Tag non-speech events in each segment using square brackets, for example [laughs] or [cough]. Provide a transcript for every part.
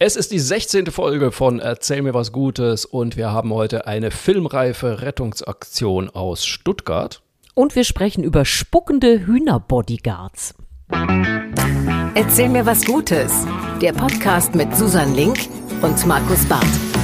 Es ist die 16. Folge von Erzähl mir was Gutes und wir haben heute eine filmreife Rettungsaktion aus Stuttgart. Und wir sprechen über spuckende Hühnerbodyguards. Erzähl mir was Gutes. Der Podcast mit Susan Link und Markus Barth.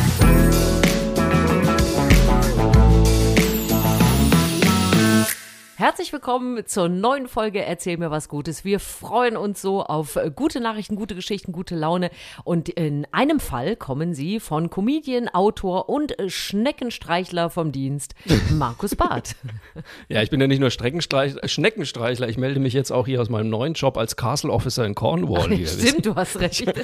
Herzlich willkommen zur neuen Folge Erzähl mir was Gutes. Wir freuen uns so auf äh, gute Nachrichten, gute Geschichten, gute Laune. Und in einem Fall kommen sie von Comedian, Autor und äh, Schneckenstreichler vom Dienst, [laughs] Markus Barth. Ja, ich bin ja nicht nur Streckenstreich, Schneckenstreichler, ich melde mich jetzt auch hier aus meinem neuen Job als Castle Officer in Cornwall. Hier, Stimmt, du hast recht. [laughs]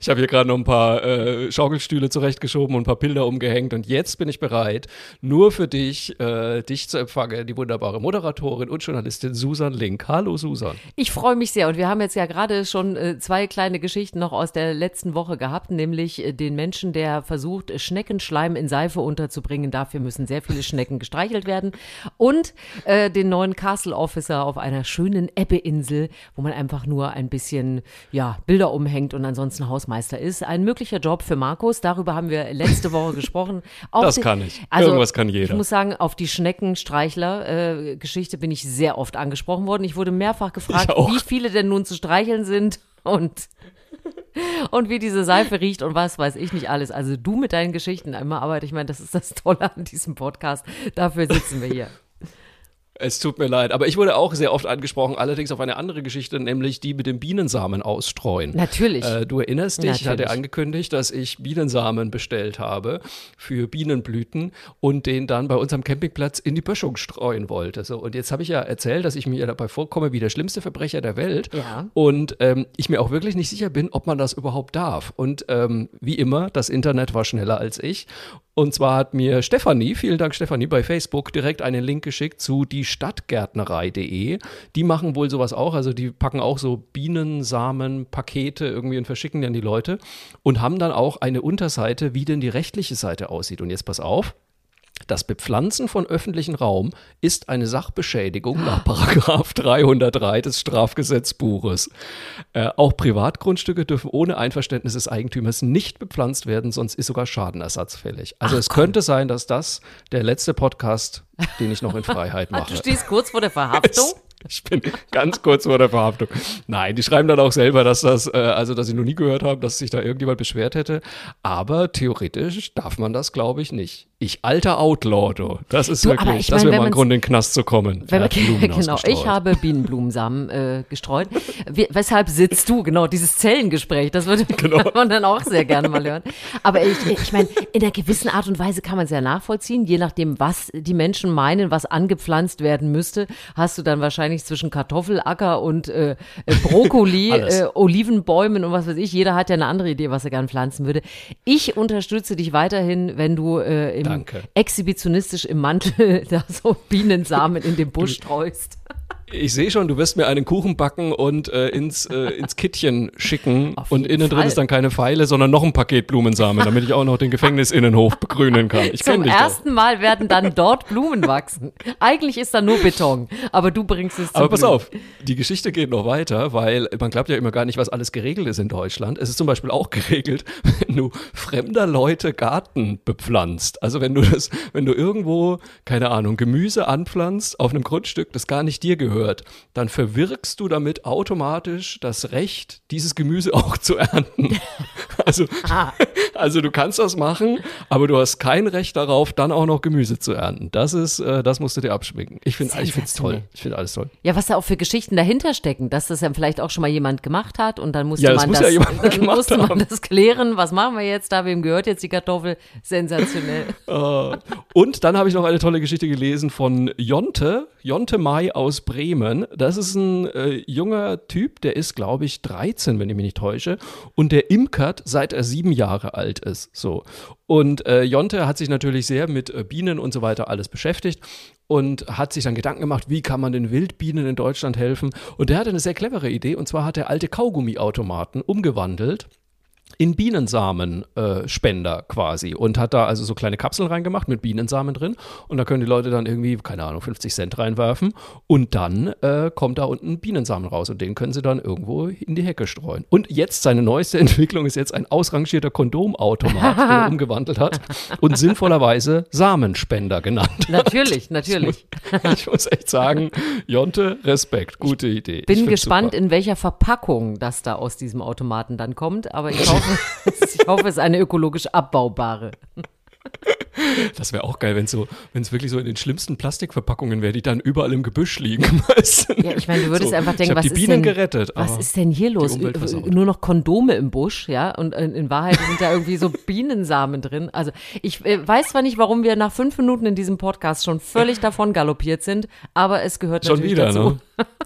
Ich habe hier gerade noch ein paar äh, Schaukelstühle zurechtgeschoben und ein paar Bilder umgehängt und jetzt bin ich bereit, nur für dich, äh, dich zu empfangen, die wunderbare Moderatorin und Journalistin Susan Link. Hallo Susan. Ich freue mich sehr und wir haben jetzt ja gerade schon äh, zwei kleine Geschichten noch aus der letzten Woche gehabt, nämlich äh, den Menschen, der versucht, Schneckenschleim in Seife unterzubringen. Dafür müssen sehr viele Schnecken gestreichelt werden und äh, den neuen Castle Officer auf einer schönen Ebbe-Insel, wo man einfach nur ein bisschen ja, Bilder umhängt und ansonsten Hausmeister ist. Ein möglicher Job für Markus, darüber haben wir letzte Woche gesprochen. [laughs] Auch das kann ich. Also, Irgendwas kann jeder. Ich muss sagen, auf die Schneckenstreichler-Geschichte äh, bin ich sehr oft angesprochen worden. Ich wurde mehrfach gefragt, wie viele denn nun zu streicheln sind und und wie diese Seife riecht und was weiß ich nicht alles. Also du mit deinen Geschichten immer, aber ich meine, das ist das Tolle an diesem Podcast. Dafür sitzen wir hier. Es tut mir leid, aber ich wurde auch sehr oft angesprochen, allerdings auf eine andere Geschichte, nämlich die mit dem Bienensamen ausstreuen. Natürlich. Äh, du erinnerst dich, Natürlich. ich hatte angekündigt, dass ich Bienensamen bestellt habe für Bienenblüten und den dann bei uns am Campingplatz in die Böschung streuen wollte. So, und jetzt habe ich ja erzählt, dass ich mir dabei vorkomme wie der schlimmste Verbrecher der Welt. Ja. Und ähm, ich mir auch wirklich nicht sicher bin, ob man das überhaupt darf. Und ähm, wie immer, das Internet war schneller als ich. Und zwar hat mir Stefanie, vielen Dank Stefanie, bei Facebook direkt einen Link geschickt zu diestadtgärtnerei.de. Die machen wohl sowas auch, also die packen auch so Bienensamen, Pakete irgendwie und verschicken dann die Leute und haben dann auch eine Unterseite, wie denn die rechtliche Seite aussieht. Und jetzt pass auf, das Bepflanzen von öffentlichen Raum ist eine Sachbeschädigung nach Paragraph 303 des Strafgesetzbuches. Äh, auch Privatgrundstücke dürfen ohne Einverständnis des Eigentümers nicht bepflanzt werden, sonst ist sogar Schadenersatz fällig. Also Ach, es komm. könnte sein, dass das der letzte Podcast, den ich noch in Freiheit [laughs] mache. Du stehst kurz vor der Verhaftung? [laughs] Ich bin ganz kurz vor der Verhaftung. Nein, die schreiben dann auch selber, dass das, äh, also dass sie noch nie gehört haben, dass sich da irgendjemand beschwert hätte. Aber theoretisch darf man das, glaube ich, nicht. Ich alter Outlaw, du. Das ist du, wirklich, das wäre mal ein Grund, in den Knast zu kommen. Wenn man, [laughs] genau, ich habe Bienenblumensamen äh, gestreut. Wie, weshalb sitzt du? Genau, dieses Zellengespräch, das würde [laughs] [laughs] genau. man dann auch sehr gerne mal hören. Aber ich, ich meine, in einer gewissen Art und Weise kann man es ja nachvollziehen, je nachdem, was die Menschen meinen, was angepflanzt werden müsste, hast du dann wahrscheinlich zwischen Kartoffelacker und äh, äh Brokkoli, äh, Olivenbäumen und was weiß ich. Jeder hat ja eine andere Idee, was er gerne pflanzen würde. Ich unterstütze dich weiterhin, wenn du äh, im Danke. exhibitionistisch im Mantel [laughs] da so Bienensamen in den Busch [laughs] streust. Ich sehe schon, du wirst mir einen Kuchen backen und äh, ins, äh, ins Kittchen schicken und innen Fall. drin ist dann keine Pfeile, sondern noch ein Paket Blumensamen, damit ich auch noch den Gefängnisinnenhof [laughs] begrünen kann. Ich Zum ersten doch. Mal werden dann dort Blumen wachsen. Eigentlich ist da nur Beton, aber du bringst es zu Aber pass Blumen. auf, die Geschichte geht noch weiter, weil man glaubt ja immer gar nicht, was alles geregelt ist in Deutschland. Es ist zum Beispiel auch geregelt, du fremder Leute Garten bepflanzt. Also wenn du das, wenn du irgendwo, keine Ahnung, Gemüse anpflanzt auf einem Grundstück, das gar nicht dir gehört gehört, dann verwirkst du damit automatisch das Recht, dieses Gemüse [laughs] auch zu ernten. [laughs] Also, ah. [laughs] also du kannst das machen, aber du hast kein Recht darauf, dann auch noch Gemüse zu ernten. Das ist, äh, das musst du dir abschminken. Ich finde es toll. Ich finde alles toll. Ja, was da auch für Geschichten dahinter stecken, dass das ja vielleicht auch schon mal jemand gemacht hat und dann musste ja, das man muss das, ja dann [laughs] musste man das klären. Was machen wir jetzt da? Wem gehört jetzt die Kartoffel? Sensationell. uh, und dann habe ich noch eine tolle Geschichte gelesen von Jonte, Jonte Mai aus Bremen. Das ist ein äh, junger Typ, der ist, glaube ich, 13, wenn ich mich nicht täusche. Und der imkert, seit er sieben Jahre alt ist. So. Und äh, Jonte hat sich natürlich sehr mit äh, Bienen und so weiter alles beschäftigt und hat sich dann Gedanken gemacht, wie kann man den Wildbienen in Deutschland helfen. Und der hatte eine sehr clevere Idee. Und zwar hat er alte Kaugummiautomaten umgewandelt in Bienensamenspender äh, quasi und hat da also so kleine Kapseln reingemacht mit Bienensamen drin und da können die Leute dann irgendwie, keine Ahnung, 50 Cent reinwerfen und dann äh, kommt da unten Bienensamen raus und den können sie dann irgendwo in die Hecke streuen. Und jetzt seine neueste [laughs] Entwicklung ist jetzt ein ausrangierter Kondomautomat, den er [laughs] umgewandelt hat und sinnvollerweise Samenspender genannt. Natürlich, [laughs] natürlich. Ich muss, ich muss echt sagen, Jonte, Respekt, gute Idee. Bin gespannt, super. in welcher Verpackung das da aus diesem Automaten dann kommt, aber ich hoffe, [laughs] ich hoffe, es ist eine ökologisch abbaubare. Das wäre auch geil, wenn so, wenn es wirklich so in den schlimmsten Plastikverpackungen wäre, die dann überall im Gebüsch liegen. [laughs] Ja, ich meine, du würdest so, einfach denken, was die ist Bienen denn, gerettet, was ist denn hier los? Nur noch Kondome im Busch, ja? Und in Wahrheit sind da irgendwie so Bienensamen drin. Also ich äh, weiß zwar nicht, warum wir nach fünf Minuten in diesem Podcast schon völlig davon galoppiert sind, aber es gehört schon natürlich wieder, dazu. Ne? [laughs]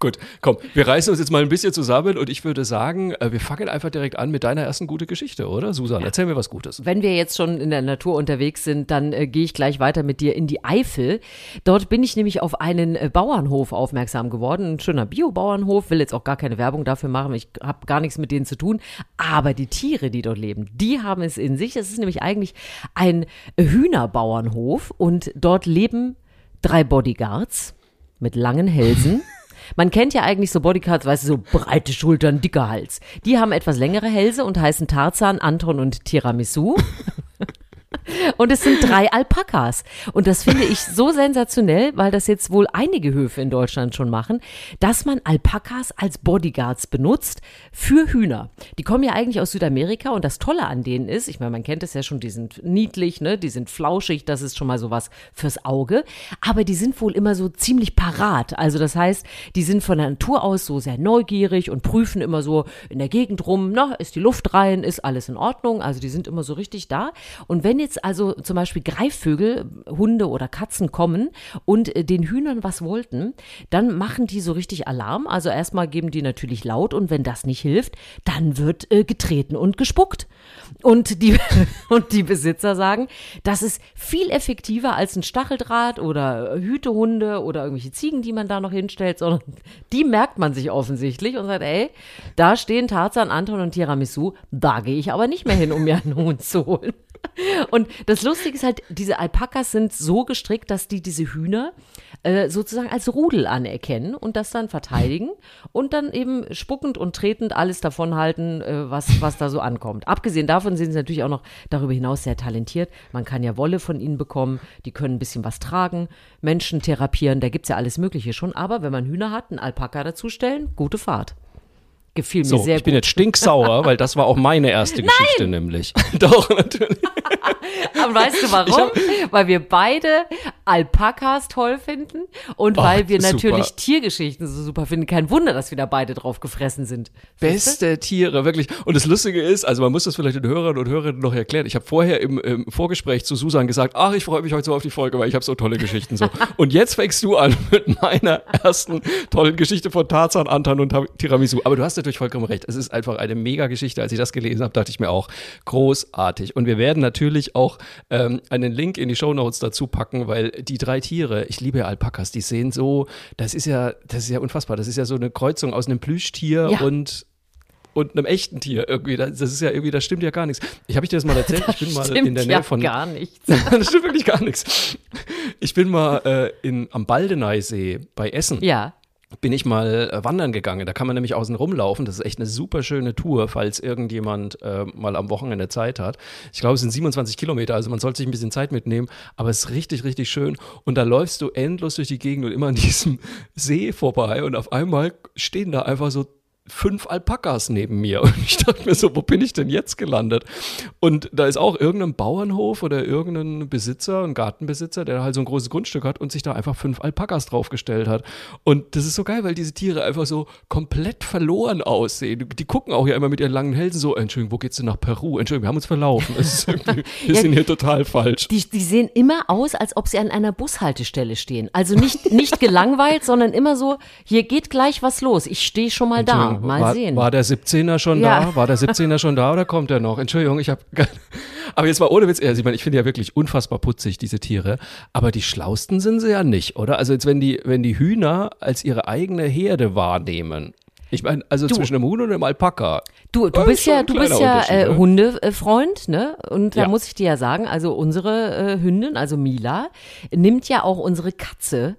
Gut, komm, wir reißen uns jetzt mal ein bisschen zusammen und ich würde sagen, äh, wir fangen einfach direkt an mit deiner ersten gute Geschichte, oder? Susan, erzähl mir was Gutes. Wenn wir jetzt schon in der Natur unterwegs sind, dann äh, gehe ich gleich weiter mit dir in die Eifel. Dort bin ich nämlich auf einen äh, Bauernhof aufmerksam geworden. Ein schöner Bio-Bauernhof, will jetzt auch gar keine Werbung dafür machen. Ich habe gar nichts mit denen zu tun. Aber die Tiere, die dort leben, die haben es in sich. Es ist nämlich eigentlich ein Hühnerbauernhof und dort leben drei Bodyguards mit langen Hälsen. [laughs] Man kennt ja eigentlich so Bodyguards, weißt du, so breite Schultern, dicker Hals. Die haben etwas längere Hälse und heißen Tarzan, Anton und Tiramisu. [laughs] Und es sind drei Alpakas. Und das finde ich so sensationell, weil das jetzt wohl einige Höfe in Deutschland schon machen, dass man Alpakas als Bodyguards benutzt für Hühner. Die kommen ja eigentlich aus Südamerika und das Tolle an denen ist, ich meine, man kennt es ja schon, die sind niedlich, ne, die sind flauschig, das ist schon mal so was fürs Auge. Aber die sind wohl immer so ziemlich parat. Also das heißt, die sind von der Natur aus so sehr neugierig und prüfen immer so in der Gegend rum, na, ist die Luft rein, ist alles in Ordnung. Also die sind immer so richtig da. Und wenn jetzt also zum Beispiel Greifvögel, Hunde oder Katzen kommen und äh, den Hühnern was wollten, dann machen die so richtig Alarm. Also erstmal geben die natürlich laut und wenn das nicht hilft, dann wird äh, getreten und gespuckt. Und die, [laughs] und die Besitzer sagen, das ist viel effektiver als ein Stacheldraht oder Hütehunde oder irgendwelche Ziegen, die man da noch hinstellt, sondern [laughs] die merkt man sich offensichtlich und sagt, ey, da stehen Tarzan, Anton und Tiramisu, da gehe ich aber nicht mehr hin, um mir einen Hund zu holen. Und das Lustige ist halt, diese Alpakas sind so gestrickt, dass die diese Hühner äh, sozusagen als Rudel anerkennen und das dann verteidigen und dann eben spuckend und tretend alles davon halten, äh, was, was da so ankommt. Abgesehen davon sind sie natürlich auch noch darüber hinaus sehr talentiert. Man kann ja Wolle von ihnen bekommen, die können ein bisschen was tragen, Menschen therapieren, da gibt es ja alles Mögliche schon. Aber wenn man Hühner hat, einen Alpaka dazustellen, gute Fahrt. Gefiel mir so, sehr ich bin jetzt stinksauer, weil das war auch meine erste [laughs] Geschichte nämlich. [laughs] Doch, natürlich. [laughs] Aber weißt du warum? Hab, weil wir beide Alpakas toll finden und oh, weil wir natürlich super. Tiergeschichten so super finden. Kein Wunder, dass wir da beide drauf gefressen sind. Beste Tiere, wirklich. Und das Lustige ist, also man muss das vielleicht den Hörern und Hörerinnen noch erklären. Ich habe vorher im, im, Vorgespräch zu Susan gesagt, ach, ich freue mich heute so auf die Folge, weil ich habe so tolle Geschichten so. und jetzt fängst du an mit meiner ersten tollen Geschichte von Tarzan, Anton und Tiramisu. Aber du hast natürlich vollkommen recht. Es ist einfach eine mega Geschichte. Als ich das gelesen habe, dachte ich mir auch, großartig. Und wir werden natürlich auch ähm, einen Link in die Show Notes dazu packen, weil die drei Tiere, ich liebe ja Alpakas, die sehen so, das ist ja, das ist ja unfassbar. Das ist ja so eine Kreuzung aus einem Plüschtier ja. und und einem echten Tier irgendwie. Das ist ja irgendwie, das stimmt ja gar nichts. Ich habe ich dir das mal erzählt. Das ich bin mal in der Nähe ja von. gar nichts. [laughs] das stimmt wirklich gar nichts. Ich bin mal äh, in, am Baldeneysee bei Essen. Ja bin ich mal äh, wandern gegangen. Da kann man nämlich außen rumlaufen. Das ist echt eine super schöne Tour, falls irgendjemand äh, mal am Wochenende Zeit hat. Ich glaube, es sind 27 Kilometer, also man sollte sich ein bisschen Zeit mitnehmen, aber es ist richtig, richtig schön. Und da läufst du endlos durch die Gegend und immer an diesem [laughs] See vorbei und auf einmal stehen da einfach so fünf Alpakas neben mir. [laughs] Und ich dachte mir so, wo bin ich denn jetzt gelandet? Und da ist auch irgendein Bauernhof oder irgendein Besitzer, ein Gartenbesitzer, der halt so ein großes Grundstück hat und sich da einfach fünf Alpakas draufgestellt hat. Und das ist so geil, weil diese Tiere einfach so komplett verloren aussehen. Die gucken auch ja immer mit ihren langen Hälsen so, Entschuldigung, wo geht's denn nach Peru? Entschuldigung, wir haben uns verlaufen. [laughs] Wir sind hier total falsch. Die, die sehen immer aus, als ob sie an einer Bushaltestelle stehen. Also nicht, nicht gelangweilt, sondern immer so, hier geht gleich was los. Ich stehe schon mal da. Mal war, sehen. War der 17er schon ja. da? War der 17er schon da oder kommt er noch? Entschuldigung, ich habe. [laughs] Aber jetzt mal ohne Witz, also ich, meine, ich finde ja wirklich unfassbar putzig, diese Tiere. Aber die schlausten sind sie ja nicht, oder? Also jetzt, wenn die, wenn die Hühner als ihre eigene Herde wahrnehmen, Ich meine, also du, zwischen einem Huhn und einem Alpaka. Du, du bist ja, du bist ja äh, ne? Hundefreund, ne? Und da ja. muss ich dir ja sagen, also unsere äh, Hündin, also Mila, nimmt ja auch unsere Katze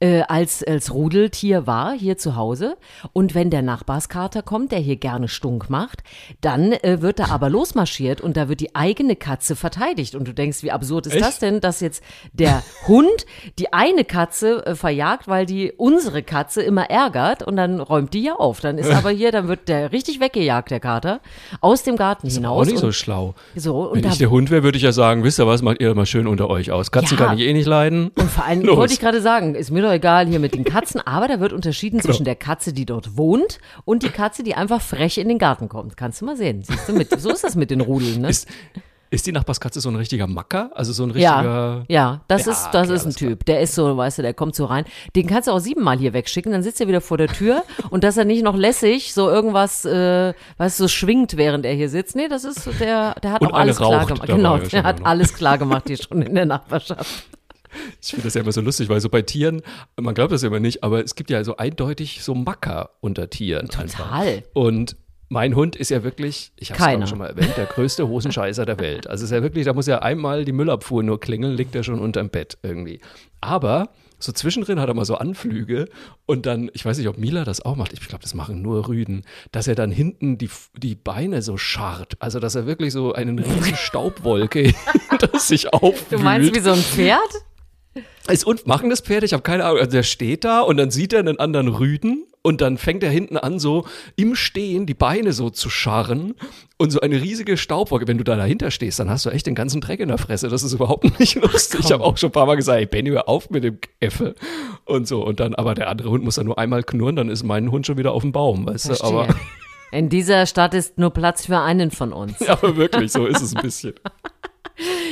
äh, als, als Rudeltier war hier zu Hause. Und wenn der Nachbarskater kommt, der hier gerne Stunk macht, dann äh, wird da aber losmarschiert und da wird die eigene Katze verteidigt. Und du denkst, wie absurd ist Echt? das denn, dass jetzt der Hund die eine Katze äh, verjagt, weil die unsere Katze immer ärgert und dann räumt die ja auf. Dann ist [laughs] aber hier, dann wird der richtig weggejagt, der Kater, aus dem Garten ist hinaus. Auch nicht so schlau. So, Wenn ich der Hund wäre, würde ich ja sagen, wisst ihr was, macht ihr mal schön unter euch aus. Katzen ja. kann ich eh nicht leiden. Und vor allem [laughs] wollte ich gerade sagen, ist mir doch egal hier mit den Katzen, [laughs] aber da wird unterschieden genau. zwischen der Katze, die dort wohnt und die Katze, die einfach frech in den Garten kommt. Kannst du mal sehen. Siehst du mit. So ist das mit den Rudeln, ne? Ist, ist die Nachbarskatze so ein richtiger Macker? Also so ein richtiger. Ja, ja das ja, ist, das okay, ist ein Typ. Der ist so, weißt du, der kommt so rein. Den kannst du auch siebenmal hier wegschicken, dann sitzt er wieder vor der Tür [laughs] und dass er nicht noch lässig so irgendwas, äh, weißt du, so schwingt, während er hier sitzt. Nee, das ist, der, der hat und auch alles klar gemacht. Genau, der hat alles klar gemacht hier schon in der Nachbarschaft. [laughs] Ich finde das ja immer so lustig, weil so bei Tieren, man glaubt das ja immer nicht, aber es gibt ja so eindeutig so Macker unter Tieren. Total. Einfach. Und mein Hund ist ja wirklich, ich habe es schon mal erwähnt, der größte Hosenscheißer der Welt. Also ist ja wirklich, da muss ja einmal die Müllabfuhr nur klingeln, liegt er schon unterm Bett irgendwie. Aber so zwischendrin hat er mal so Anflüge und dann, ich weiß nicht, ob Mila das auch macht, ich glaube, das machen nur Rüden, dass er dann hinten die, die Beine so scharrt. Also, dass er wirklich so eine riesen Staubwolke [laughs] hinter sich aufwühlt. Du meinst wie so ein Pferd? Ist und machen das Pferd, ich habe keine Ahnung. Also der steht da und dann sieht er einen anderen Rüden und dann fängt er hinten an, so im Stehen die Beine so zu scharren und so eine riesige Staubwolke. Wenn du da dahinter stehst, dann hast du echt den ganzen Dreck in der Fresse. Das ist überhaupt [laughs] nicht lustig. Ach, ich habe auch schon ein paar Mal gesagt, ey, Benny, hör auf mit dem Effe und so. Und dann, aber der andere Hund muss dann nur einmal knurren, dann ist mein Hund schon wieder auf dem Baum, weißt Verstehe. du. Aber in dieser Stadt ist nur Platz für einen von uns. [laughs] Ja, aber wirklich, so ist es ein bisschen. [laughs]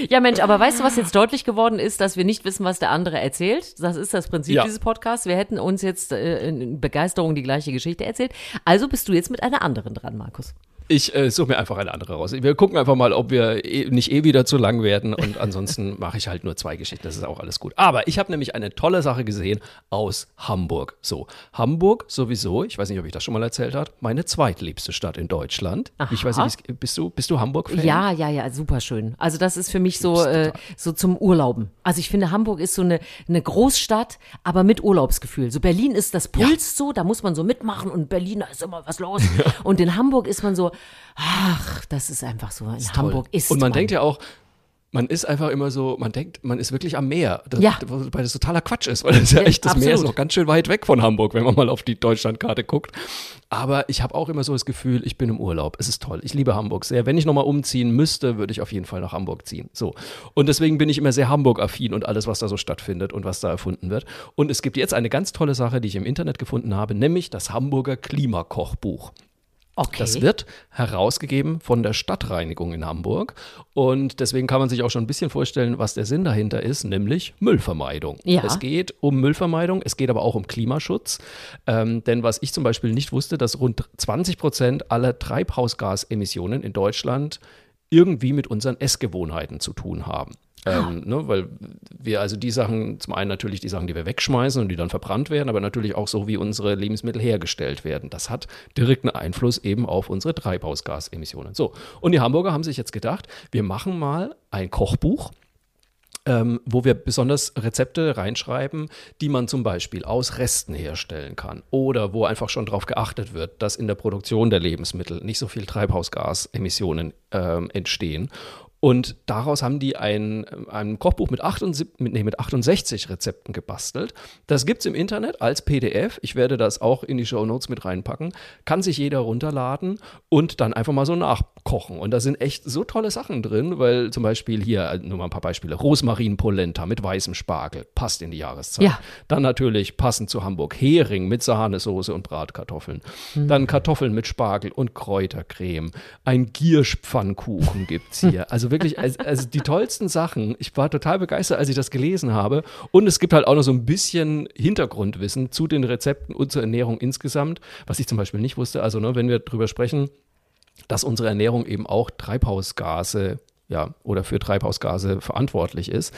Ja, Mensch, aber weißt du, was jetzt deutlich geworden ist, dass wir nicht wissen, was der andere erzählt? Das ist das Prinzip ja. dieses Podcasts. Wir hätten uns jetzt äh, in Begeisterung die gleiche Geschichte erzählt. Also bist du jetzt mit einer anderen dran, Markus. Ich äh, suche mir einfach eine andere raus. Wir gucken einfach mal, ob wir eh, nicht eh wieder zu lang werden und ansonsten [laughs] mache ich halt nur zwei Geschichten. Das ist auch alles gut. Aber ich habe nämlich eine tolle Sache gesehen aus Hamburg. So, Hamburg sowieso, ich weiß nicht, ob ich das schon mal erzählt habe, meine zweitliebste Stadt in Deutschland. Aha. Ich weiß nicht, bist du, bist du Hamburg-Fan? Ja, ja, ja, super schön. Also das ist für mich so, äh, so zum Urlauben. Also ich finde, Hamburg ist so eine, eine Großstadt, aber mit Urlaubsgefühl. So Berlin ist das Puls ja. so, da muss man so mitmachen und Berlin, da ist immer was los. [laughs] Ja. Und in Hamburg ist man so, ach, das ist einfach so. In ist Hamburg toll. ist Und man, man denkt ja auch, man ist einfach immer so, man denkt, man ist wirklich am Meer. Das, ja. Weil das totaler Quatsch ist, weil das ist ja echt, das Absolut. Meer ist noch ganz schön weit weg von Hamburg, wenn man mal auf die Deutschlandkarte guckt. Aber ich habe auch immer so das Gefühl, ich bin im Urlaub. Es ist toll. Ich liebe Hamburg sehr. Wenn ich nochmal umziehen müsste, würde ich auf jeden Fall nach Hamburg ziehen. So. Und deswegen bin ich immer sehr Hamburg-affin und alles, was da so stattfindet und was da erfunden wird. Und es gibt jetzt eine ganz tolle Sache, die ich im Internet gefunden habe, nämlich das Hamburger Klimakochbuch. Okay. Das wird herausgegeben von der Stadtreinigung in Hamburg. Und deswegen kann man sich auch schon ein bisschen vorstellen, was der Sinn dahinter ist, nämlich Müllvermeidung. Ja. Es geht um Müllvermeidung, es geht aber auch um Klimaschutz. Ähm, denn was ich zum Beispiel nicht wusste, dass rund 20 Prozent aller Treibhausgasemissionen in Deutschland irgendwie mit unseren Essgewohnheiten zu tun haben. Ähm, ne, weil wir also die Sachen, zum einen natürlich die Sachen, die wir wegschmeißen und die dann verbrannt werden, aber natürlich auch so, wie unsere Lebensmittel hergestellt werden. Das hat direkten Einfluss eben auf unsere Treibhausgasemissionen. So, und die Hamburger haben sich jetzt gedacht, wir machen mal ein Kochbuch. Ähm, wo wir besonders Rezepte reinschreiben, die man zum Beispiel aus Resten herstellen kann oder wo einfach schon darauf geachtet wird, dass in der Produktion der Lebensmittel nicht so viel Treibhausgasemissionen ähm, entstehen. Und daraus haben die ein, ein Kochbuch mit, 78, mit, nee, mit 68 Rezepten gebastelt. Das gibt es im Internet als PDF. Ich werde das auch in die Show Notes mit reinpacken. Kann sich jeder runterladen und dann einfach mal so nachkochen. Und da sind echt so tolle Sachen drin, weil zum Beispiel hier, äh, nur mal ein paar Beispiele, Rosmarin-Polenta mit weißem Spargel, passt in die Jahreszeit. Ja. Dann natürlich passend zu Hamburg Hering mit Sahnesoße und Bratkartoffeln. Mhm. Dann Kartoffeln mit Spargel und Kräutercreme. Ein Gierschpfannkuchen gibt es hier. [laughs] Also wirklich, also, also, die tollsten Sachen. Ich war total begeistert, als ich das gelesen habe. Und es gibt halt auch noch so ein bisschen Hintergrundwissen zu den Rezepten und zur Ernährung insgesamt, was ich zum Beispiel nicht wusste. Also, ne, wenn wir drüber sprechen, dass unsere Ernährung eben auch Treibhausgase ja, oder für Treibhausgase verantwortlich ist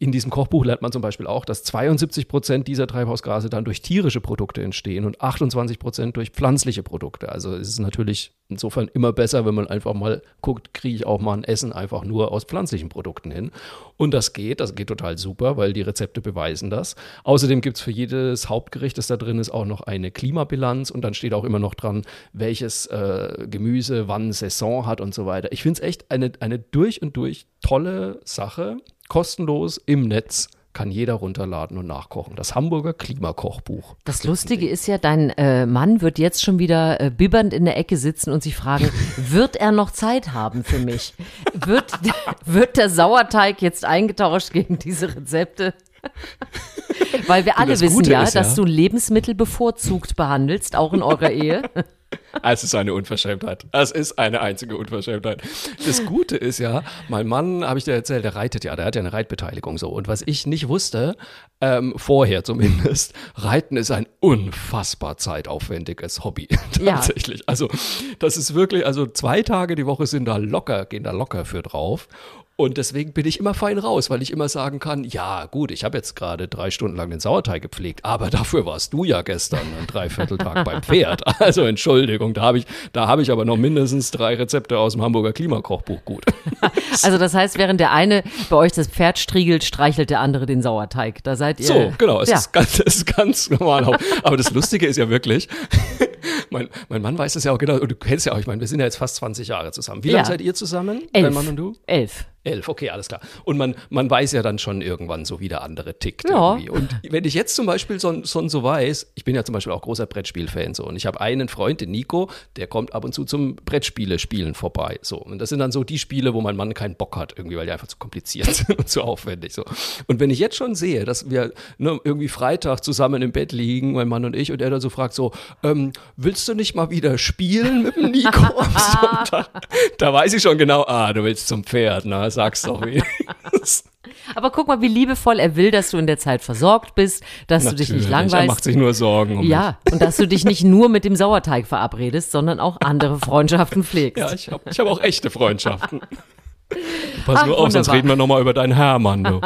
in diesem Kochbuch lernt man zum Beispiel auch, dass 72 Prozent dieser Treibhausgase dann durch tierische Produkte entstehen und 28 Prozent durch pflanzliche Produkte. Also es ist natürlich insofern immer besser, wenn man einfach mal guckt, kriege ich auch mal ein Essen einfach nur aus pflanzlichen Produkten hin. Und das geht, das geht total super, weil die Rezepte beweisen das. Außerdem gibt es für jedes Hauptgericht, das da drin ist, auch noch eine Klimabilanz und dann steht auch immer noch dran, welches äh, Gemüse wann Saison hat und so weiter. Ich finde es echt eine, eine durch und durch tolle Sache kostenlos im Netz kann jeder runterladen und nachkochen. Das Hamburger Klimakochbuch. Das, Lustige ist ja, dein äh, Mann wird jetzt schon wieder äh, bibbernd in der Ecke sitzen und sich fragen, [laughs] wird er noch Zeit haben für mich? Wird, [laughs] wird der Sauerteig jetzt eingetauscht gegen diese Rezepte? Weil wir alle wissen ja, ist, ja, dass du Lebensmittel bevorzugt behandelst, auch in eurer Ehe. [laughs] [laughs] Es ist eine Unverschämtheit. Es ist eine einzige Unverschämtheit. Das Gute ist ja, mein Mann, habe ich dir erzählt, der reitet ja, der hat ja eine Reitbeteiligung so. Und was ich nicht wusste, ähm, vorher zumindest, [laughs] Reiten ist ein unfassbar zeitaufwendiges Hobby. [laughs] Tatsächlich. Ja. Also, das ist wirklich, also zwei Tage die Woche sind da locker, gehen da locker für drauf. Und deswegen bin ich immer fein raus, weil ich immer sagen kann, ja gut, ich habe jetzt gerade drei Stunden lang den Sauerteig gepflegt, aber [laughs] dafür warst du ja gestern einen Dreivierteltag [laughs] beim Pferd. Also Entschuldigung, da habe ich, da ich aber noch mindestens drei Rezepte aus dem Hamburger Klimakochbuch gut. [laughs] Also das heißt, während der eine bei euch das Pferd striegelt, streichelt der andere den Sauerteig. Da seid ihr. So, genau, es, ja. ist, ganz, es ist ganz normal. Aber das Lustige ist ja wirklich, mein, mein Mann weiß es ja auch genau, und du kennst ja auch, ich meine, wir sind ja jetzt fast 20 Jahre zusammen. Wie ja. lange seid ihr zusammen? Elf. Dein Mann und du? Elf. Elf, okay, alles klar. Und man, man weiß ja dann schon irgendwann so, wie der andere tickt. Ja. Irgendwie. Und wenn ich jetzt zum Beispiel schon so, so weiß, ich bin ja zum Beispiel auch großer Brettspiel-Fan so, und ich habe einen Freund, den Nico, der kommt ab und zu zum Brettspiele-Spielen vorbei. So. Und das sind dann so die Spiele, wo mein Mann keinen Bock hat, irgendwie, weil die einfach zu kompliziert [laughs] sind und zu aufwendig. So. Und wenn ich jetzt schon sehe, dass wir ne, irgendwie Freitag zusammen im Bett liegen, mein Mann und ich, und er dann so fragt: so, ähm, willst du nicht mal wieder spielen mit dem Nico? [laughs] so, da, da, weiß ich schon genau, ah, du willst zum Pferd, ne? Sag's doch wenigstens. Aber guck mal, wie liebevoll er will, dass du in der Zeit versorgt bist, dass Natürlich, du dich nicht langweilst. Er macht sich nur Sorgen um Ja, mich. und dass du dich nicht nur mit dem Sauerteig verabredest, sondern auch andere Freundschaften pflegst. Ja, ich habe ich hab auch echte Freundschaften. [laughs] Pass Ach, nur auf, sonst reden wir nochmal über deinen Hermann. Du.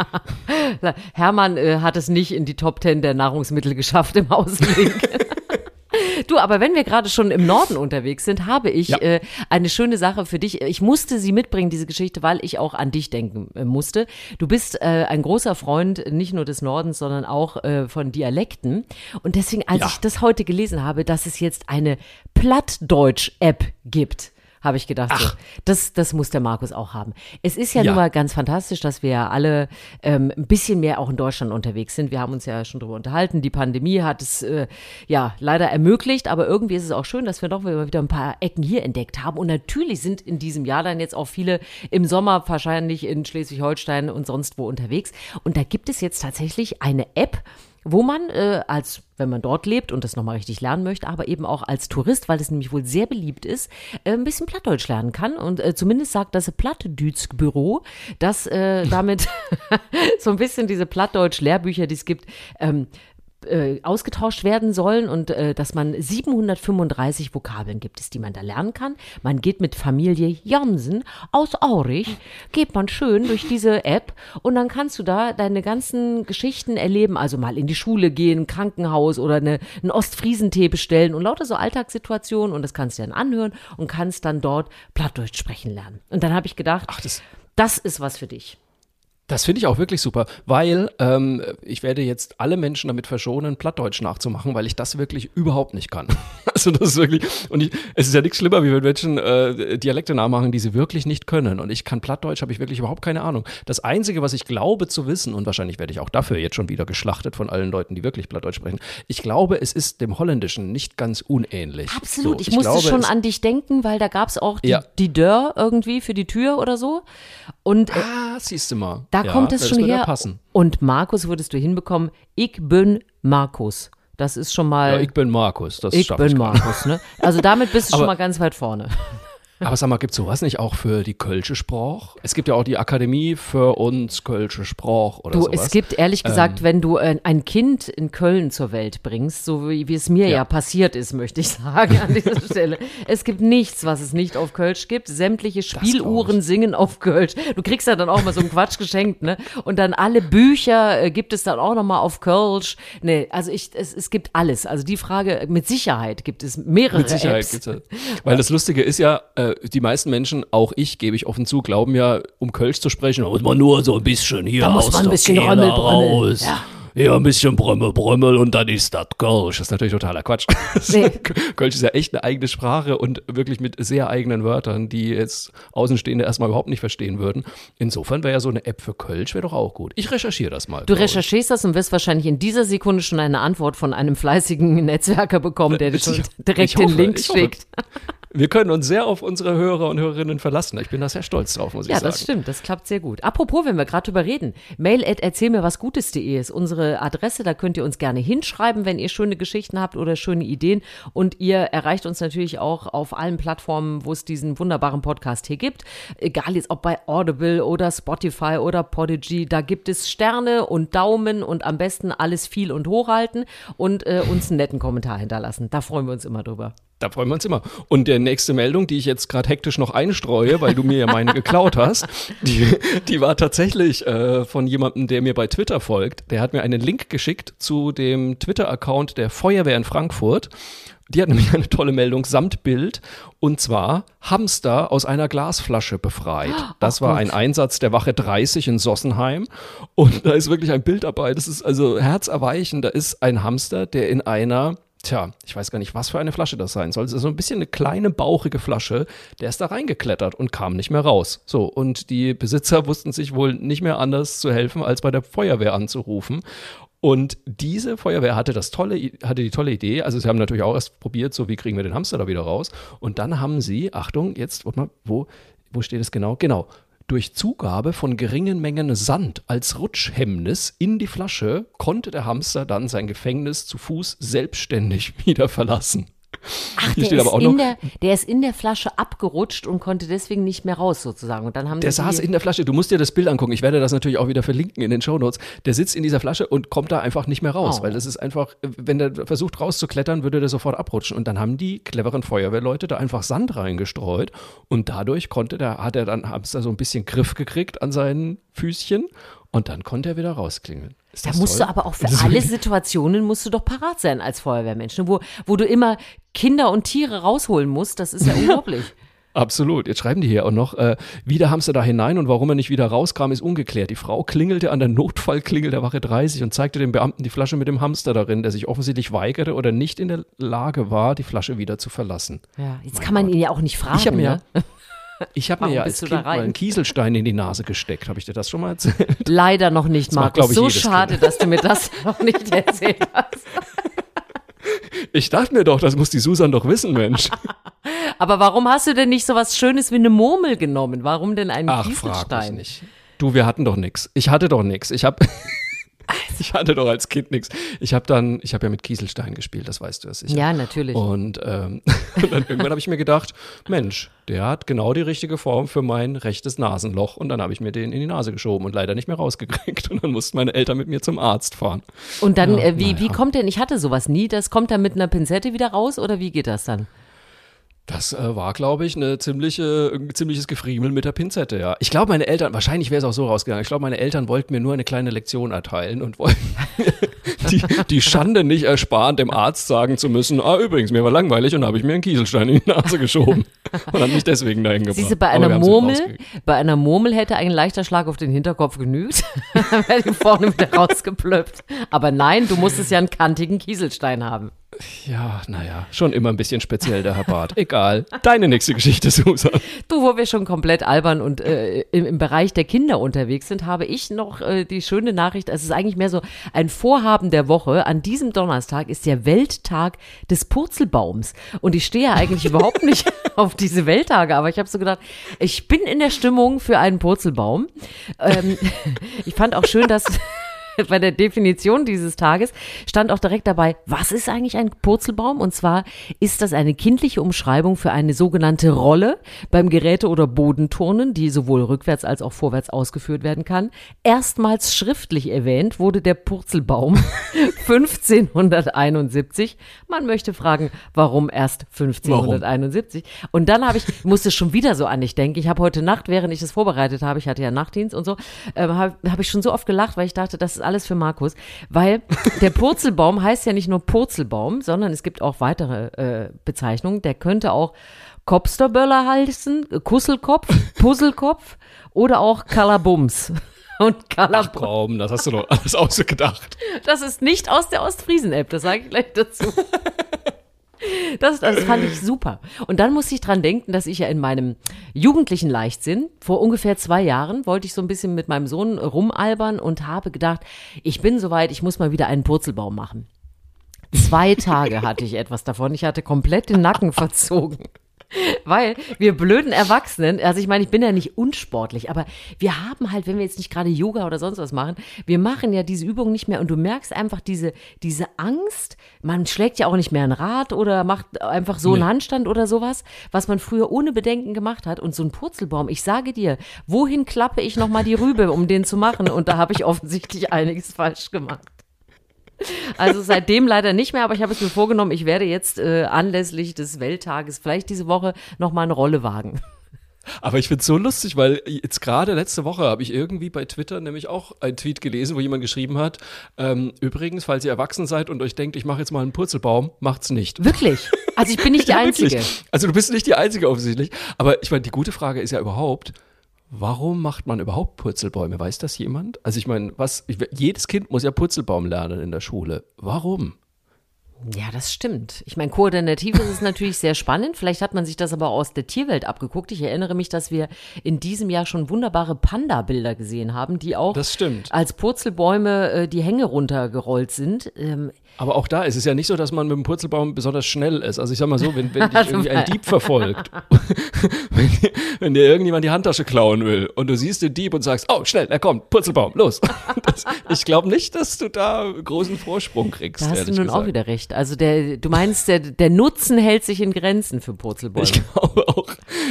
[laughs] Hermann äh, hat es nicht in die Top Ten der Nahrungsmittel geschafft im Außenlink. [laughs] [laughs] Du, aber wenn wir gerade schon im Norden unterwegs sind, habe ich ja. äh, eine schöne Sache für dich. Ich musste sie mitbringen, diese Geschichte, weil ich auch an dich denken äh, musste. Du bist äh, ein großer Freund nicht nur des Nordens, sondern auch äh, von Dialekten. Und deswegen, als ja. ich das heute gelesen habe, dass es jetzt eine Plattdeutsch-App gibt, habe ich gedacht, so, das, das muss der Markus auch haben. Es ist ja, ja. nun mal ganz fantastisch, dass wir ja alle ähm, ein bisschen mehr auch in Deutschland unterwegs sind. Wir haben uns ja schon darüber unterhalten. Die Pandemie hat es äh, ja leider ermöglicht, aber irgendwie ist es auch schön, dass wir doch wieder ein paar Ecken hier entdeckt haben. Und natürlich sind in diesem Jahr dann jetzt auch viele im Sommer wahrscheinlich in Schleswig-Holstein und sonst wo unterwegs. Und da gibt es jetzt tatsächlich eine App, wo man äh, als, wenn man dort lebt und das nochmal richtig lernen möchte, aber eben auch als Tourist, weil es nämlich wohl sehr beliebt ist, äh, ein bisschen Plattdeutsch lernen kann. Und äh, zumindest sagt das Plattdütsk-Büro, dass äh, damit [laughs] so ein bisschen diese Plattdeutsch-Lehrbücher, die es gibt, ähm, äh, ausgetauscht werden sollen und äh, dass man 735 Vokabeln gibt es, die man da lernen kann. Man geht mit Familie Jansen aus Aurich, geht man schön durch diese App und dann kannst du da deine ganzen Geschichten erleben, also mal in die Schule gehen, Krankenhaus oder eine, einen Ostfriesentee bestellen und lauter so Alltagssituationen und das kannst du dann anhören und kannst dann dort Plattdeutsch sprechen lernen. Und dann habe ich gedacht, Ach, das, das ist was für dich. Das finde ich auch wirklich super, weil ähm, ich werde jetzt alle Menschen damit verschonen, Plattdeutsch nachzumachen, weil ich das wirklich überhaupt nicht kann. [laughs] also das ist wirklich, und ich, es ist ja nichts schlimmer, wie wenn Menschen äh, Dialekte nachmachen, die sie wirklich nicht können. Und ich kann Plattdeutsch, habe ich wirklich überhaupt keine Ahnung. Das Einzige, was ich glaube zu wissen, und wahrscheinlich werde ich auch dafür jetzt schon wieder geschlachtet von allen Leuten, die wirklich Plattdeutsch sprechen, ich glaube, es ist dem Holländischen nicht ganz unähnlich. Absolut, so, ich, ich, musste glaube, schon an dich denken, weil da gab es auch die, ja. die Dörr irgendwie für die Tür oder so. Und, äh, ah, siehst du mal. Da ja, kommt es schon her. Passen. Und Markus würdest du hinbekommen. Ich bin Markus. Das ist schon mal. Ja, ich bin Markus. Das ich bin Markus, ne? Also damit bist du [laughs] schon mal ganz weit vorne. Aber sag mal, gibt es sowas nicht auch für die Kölsche Sprach? Es gibt ja auch die Akademie für uns Kölsche Sprach oder du, sowas. Es gibt ehrlich gesagt, ähm, wenn du äh, ein Kind in Köln zur Welt bringst, so wie, wie es mir ja. ja. passiert ist, möchte ich sagen an dieser [laughs] Stelle. Es gibt nichts, was es nicht auf Kölsch gibt. Sämtliche Spieluhren singen auf Kölsch. Du kriegst ja dann auch mal so einen Quatsch geschenkt, ne? Und dann alle Bücher äh, gibt es dann auch noch mal auf Kölsch. Nee, also ich, es, es gibt alles. Also die Frage, mit Sicherheit gibt es mehrere Mit Sicherheit Apps. Gibt's halt. Weil das Lustige ist ja, äh, äh, die meisten Menschen, auch ich, gebe ich offen zu, glauben ja, um Kölsch zu sprechen, muss man nur so ein bisschen hier da muss man ein bisschen raus. Ja ja, ein bisschen Brömmel, Brömmel und dann ist das Kölsch. Das ist natürlich totaler Quatsch. [laughs] Nee. [laughs] Kölsch ist ja echt eine eigene Sprache und wirklich mit sehr eigenen Wörtern, die jetzt Außenstehende erstmal überhaupt nicht verstehen würden. Insofern wäre ja so eine App für Kölsch wäre doch auch gut. Ich recherchiere das mal. Du recherchierst das und wirst wahrscheinlich in dieser Sekunde schon eine Antwort von einem fleißigen [laughs] Netzwerker bekommen, der dir schon direkt hoffe, den Link schickt. Wir können uns sehr auf unsere Hörer und Hörerinnen verlassen. Ich bin da sehr stolz drauf, muss ja, ich sagen. Ja, das stimmt. Das klappt sehr gut. Apropos, wenn wir gerade drüber reden. Mail at erzählmirwasgutes.de ist unsere Adresse. Da könnt ihr uns gerne hinschreiben, wenn ihr schöne Geschichten habt oder schöne Ideen. Und ihr erreicht uns natürlich auch auf allen Plattformen, wo es diesen wunderbaren Podcast hier gibt. Egal jetzt ob bei Audible oder Spotify oder Podigy. Da gibt es Sterne und Daumen und am besten alles viel und hochhalten und äh, uns einen netten Kommentar hinterlassen. Da freuen wir uns immer drüber. Da freuen wir uns immer. Und der nächste Meldung, die ich jetzt gerade hektisch noch einstreue, weil du mir ja meine geklaut hast, [laughs] die, die war tatsächlich äh, von jemandem, der mir bei Twitter folgt. Der hat mir einen Link geschickt zu dem Twitter-Account der Feuerwehr in Frankfurt. Die hat nämlich eine tolle Meldung samt Bild und zwar Hamster aus einer Glasflasche befreit. [gasps] Das war ein Einsatz der Wache 30 in Sossenheim und da ist wirklich ein Bild dabei. Das ist also herzerweichend. Da ist ein Hamster, der in einer tja, ich weiß gar nicht, was für eine Flasche das sein soll. Es ist so ein bisschen eine kleine, bauchige Flasche. Der ist da reingeklettert und kam nicht mehr raus. So, und die Besitzer wussten sich wohl nicht mehr anders zu helfen, als bei der Feuerwehr anzurufen. Und diese Feuerwehr hatte das tolle, hatte die tolle Idee. Also sie haben natürlich auch erst probiert, so wie kriegen wir den Hamster da wieder raus. Und dann haben sie, Achtung, jetzt, warte mal, wo, wo steht es genau? Genau durch Zugabe von geringen Mengen Sand als Rutschhemmnis in die Flasche konnte der Hamster dann sein Gefängnis zu Fuß selbstständig [laughs] wieder verlassen. Ach, der ist, noch, der, der ist, in der Flasche abgerutscht und konnte deswegen nicht mehr raus, sozusagen. Und dann haben der saß in der Flasche. Du musst dir das Bild angucken. Ich werde das natürlich auch wieder verlinken in den Shownotes. Der sitzt in dieser Flasche und kommt da einfach nicht mehr raus, oh. weil das ist einfach, wenn der versucht rauszuklettern, würde der sofort abrutschen. Und dann haben die cleveren Feuerwehrleute da einfach Sand reingestreut und dadurch konnte der, hat er dann Hamster so ein bisschen Griff gekriegt an seinen Füßchen und dann konnte er wieder rausklingeln. Da musst toll? du aber auch für alle Situationen musst du doch parat sein als Feuerwehrmensch, ne? wo, wo du immer Kinder und Tiere rausholen musst. Das ist ja [laughs] unglaublich. Absolut. Jetzt schreiben die hier auch noch, äh, wie der Hamster da hinein und warum er nicht wieder rauskam, ist ungeklärt. Die Frau klingelte an der Notfallklingel der Wache 30 und zeigte dem Beamten die Flasche mit dem Hamster darin, der sich offensichtlich weigerte oder nicht in der Lage war, die Flasche wieder zu verlassen. Ja, jetzt mein kann man Gott. ihn ja auch nicht fragen. Ich habe mir, ne? Ich habe mir ja als Kind mal einen Kieselstein in die Nase gesteckt. Habe ich dir das schon mal erzählt? Leider noch nicht, Markus. So schade, kind. dass du mir das [laughs] noch nicht erzählt hast. Ich dachte mir doch, das muss die Susan doch wissen, Mensch. [laughs] Aber warum hast du denn nicht so was Schönes wie eine Murmel genommen? Warum denn einen Ach, Kieselstein? Frag mich nicht. Du, wir hatten doch nichts. Ich hatte doch nichts. Ich habe [laughs] ich hatte doch als Kind nichts. Ich habe dann, ich habe ja mit Kieselstein gespielt, das weißt du ja sicher. Ja, natürlich. Und, ähm, [laughs] und dann irgendwann habe ich mir gedacht, Mensch, der hat genau die richtige Form für mein rechtes Nasenloch. Und dann habe ich mir den in die Nase geschoben und leider nicht mehr rausgekriegt. [laughs] Und dann mussten meine Eltern mit mir zum Arzt fahren. Und dann, ja, äh, wie, naja. wie kommt denn, ich hatte sowas nie, das kommt dann mit einer Pinzette wieder raus oder wie geht das dann? Das äh, war, glaube ich, eine ziemliche, ein ziemliches Gefriemel mit der Pinzette, ja. Ich glaube, meine Eltern, wahrscheinlich wäre es auch so rausgegangen, ich glaube, meine Eltern wollten mir nur eine kleine Lektion erteilen und wollten [laughs] die, die Schande nicht ersparen, dem Arzt sagen zu müssen, ah, übrigens, mir war langweilig und habe ich mir einen Kieselstein in die Nase geschoben und hat mich deswegen dahin gebracht. Siehste, bei einer Murmel, bei einer Murmel hätte ein leichter Schlag auf den Hinterkopf genügt, [laughs] dann wäre die vorne wieder rausgeplöppt. Aber nein, du musstest ja einen kantigen Kieselstein haben. Ja, naja, schon immer ein bisschen speziell, der Herr Barth. Egal. Deine nächste Geschichte, Susan. Du, wo wir schon komplett albern und äh, im, im, Bereich der Kinder unterwegs sind, habe ich noch äh, die schöne Nachricht. Es ist eigentlich mehr so ein Vorhaben der Woche. An diesem Donnerstag ist der Welttag des Purzelbaums. Und ich stehe ja eigentlich überhaupt nicht [laughs] auf diese Welttage, aber ich habe so gedacht, ich bin in der Stimmung für einen Purzelbaum. Ähm, [laughs] ich fand auch schön, dass [laughs] bei der Definition dieses Tages stand auch direkt dabei, was ist eigentlich ein Purzelbaum? Und zwar ist das eine kindliche Umschreibung für eine sogenannte Rolle beim Geräte- oder Bodenturnen, die sowohl rückwärts als auch vorwärts ausgeführt werden kann. Erstmals schriftlich erwähnt wurde der Purzelbaum [laughs] 1571. Man möchte fragen, warum erst 1571? Warum? Und dann habe ich, musste schon wieder so an dich denken. Ich habe heute Nacht, während ich das vorbereitet habe, ich hatte ja Nachtdienst und so, äh, habe hab ich schon so oft gelacht, weil ich dachte, das ist alles für Markus. Weil der Purzelbaum heißt ja nicht nur Purzelbaum, sondern es gibt auch weitere äh, Bezeichnungen. Der könnte auch Kopsterböller heißen, Kusselkopf, Puzzlekopf oder auch Kalabums. Und Kalabums. Komm, das hast du doch alles ausgedacht. Das ist nicht aus der Ostfriesen-App, das sage ich gleich dazu. [laughs] Das, das fand ich super. Und dann musste ich dran denken, dass ich ja in meinem jugendlichen Leichtsinn, vor ungefähr zwei Jahren, wollte ich so ein bisschen mit meinem Sohn rumalbern und habe gedacht, ich bin soweit, ich muss mal wieder einen Purzelbaum machen. Zwei Tage hatte ich etwas davon. Ich hatte komplett den Nacken [laughs] verzogen. Weil wir blöden Erwachsenen, also ich meine, ich bin ja nicht unsportlich, aber wir haben halt, wenn wir jetzt nicht gerade Yoga oder sonst was machen, wir machen ja diese Übung nicht mehr und du merkst einfach diese, diese Angst, man schlägt ja auch nicht mehr ein Rad oder macht einfach so nee. einen Handstand oder sowas, was man früher ohne Bedenken gemacht hat und so ein Purzelbaum, ich sage dir, wohin klappe ich nochmal die Rübe, um den zu machen und da habe ich [laughs] offensichtlich einiges falsch gemacht. Also seitdem leider nicht mehr, aber ich habe es mir vorgenommen, ich werde jetzt äh, anlässlich des Welttages vielleicht diese Woche nochmal eine Rolle wagen. Aber ich finde es so lustig, weil jetzt gerade letzte Woche habe ich irgendwie bei Twitter nämlich auch einen Tweet gelesen, wo jemand geschrieben hat, ähm, übrigens, falls ihr erwachsen seid und euch denkt, ich mache jetzt mal einen Purzelbaum, macht's nicht. Wirklich? Also ich bin nicht die [laughs] ja, Einzige. Also du bist nicht die Einzige offensichtlich. Aber ich meine, die gute Frage ist ja überhaupt, Warum macht man überhaupt Purzelbäume? Weiß das jemand? Also ich meine, was jedes Kind muss ja Purzelbaum lernen in der Schule. Warum? Ja, das stimmt. Ich meine, koordinativ ist es natürlich sehr spannend. Vielleicht hat man sich das aber aus der Tierwelt abgeguckt. Ich erinnere mich, dass wir in diesem Jahr schon wunderbare Panda-Bilder gesehen haben, die auch als Purzelbäume äh, die Hänge runtergerollt sind. Ähm, aber auch da ist es ja nicht so, dass man mit dem Purzelbaum besonders schnell ist. Also ich sag mal so, wenn, wenn [laughs] dich irgendwie ein Dieb verfolgt, [laughs] wenn, wenn, dir irgendjemand die Handtasche klauen will und du siehst den Dieb und sagst, oh schnell, er kommt, Purzelbaum, los. [laughs] Das, ich glaube nicht, dass du da großen Vorsprung kriegst. Da hast du nun gesagt. auch wieder recht. Also der, du meinst, der, der Nutzen hält sich in Grenzen für Purzelbäume. Ich glaube auch.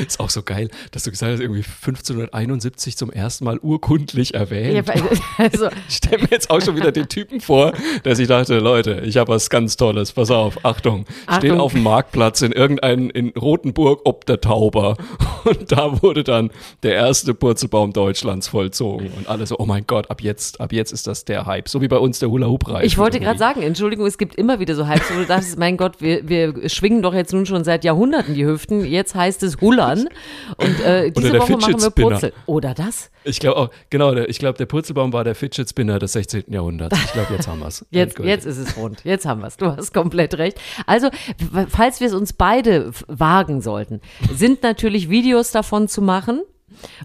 Ist auch so geil, dass du gesagt hast, irgendwie 1571 zum ersten Mal urkundlich erwähnt. Ja, also, ich stelle mir jetzt auch schon wieder den Typen vor, der sich dachte, Leute, ich habe was ganz Tolles. Pass auf, Achtung. Achtung. Stehen auf dem Marktplatz in irgendeinem, in Rothenburg ob der Tauber. Und da wurde dann der erste Purzelbaum Deutschlands vollzogen. Und alle so, oh mein Gott, ab jetzt, ab jetzt ist das der Hype. So wie bei uns der Hula-Hoop-Reif. Ich wollte gerade sagen, Entschuldigung, es gibt immer wieder so Hypes, wo du dachtest, [laughs] mein Gott, wir, wir schwingen doch jetzt nun schon seit Jahrhunderten die Hüften. Jetzt heißt es Hullern. Und äh, diese Woche machen wir Purzel. Oder das? Ich glaube auch, genau, der, ich glaube, der Purzelbaum war der Fidget Spinner des 16. Jahrhunderts. Ich glaube, jetzt haben wir es. [laughs] Jetzt, jetzt ist es rund. Jetzt haben wir es. Du hast komplett recht. Also, falls wir es uns beide wagen sollten, sind natürlich Videos davon zu machen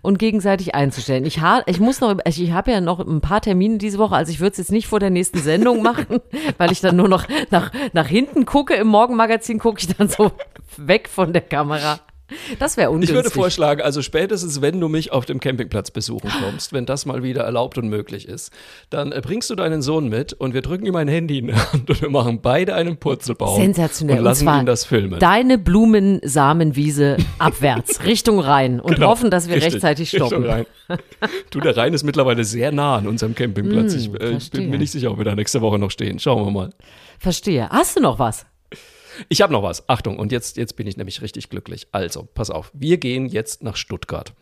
und gegenseitig einzustellen. Ich, ha ich muss noch, ich habe ja noch ein paar Termine diese Woche, also ich würde es jetzt nicht vor der nächsten Sendung machen, [laughs] weil ich dann nur noch nach, nach hinten gucke. Im Morgenmagazin gucke ich dann so [laughs] weg von der Kamera. Das wäre ungünstig. Ich würde vorschlagen, also spätestens, wenn du mich auf dem Campingplatz besuchen kommst, wenn das mal wieder erlaubt und möglich ist, dann äh, bringst du deinen Sohn mit und wir drücken ihm ein Handy in die Hand und wir machen beide einen Purzelbaum. Sensationell. Und lassen und ihn das filmen. Deine Blumensamenwiese abwärts, [laughs] Richtung Rhein und genau, hoffen, dass wir richtig, rechtzeitig stoppen. Richtung Rhein. Du, der Rhein ist mittlerweile sehr nah an unserem Campingplatz. Hm, ich äh, bin mir nicht sicher, ob wir da nächste Woche noch stehen. Schauen wir mal. Verstehe. Hast du noch was? Ich habe noch was. Achtung, und jetzt, jetzt bin ich nämlich richtig glücklich. Also, pass auf. Wir gehen jetzt nach Stuttgart.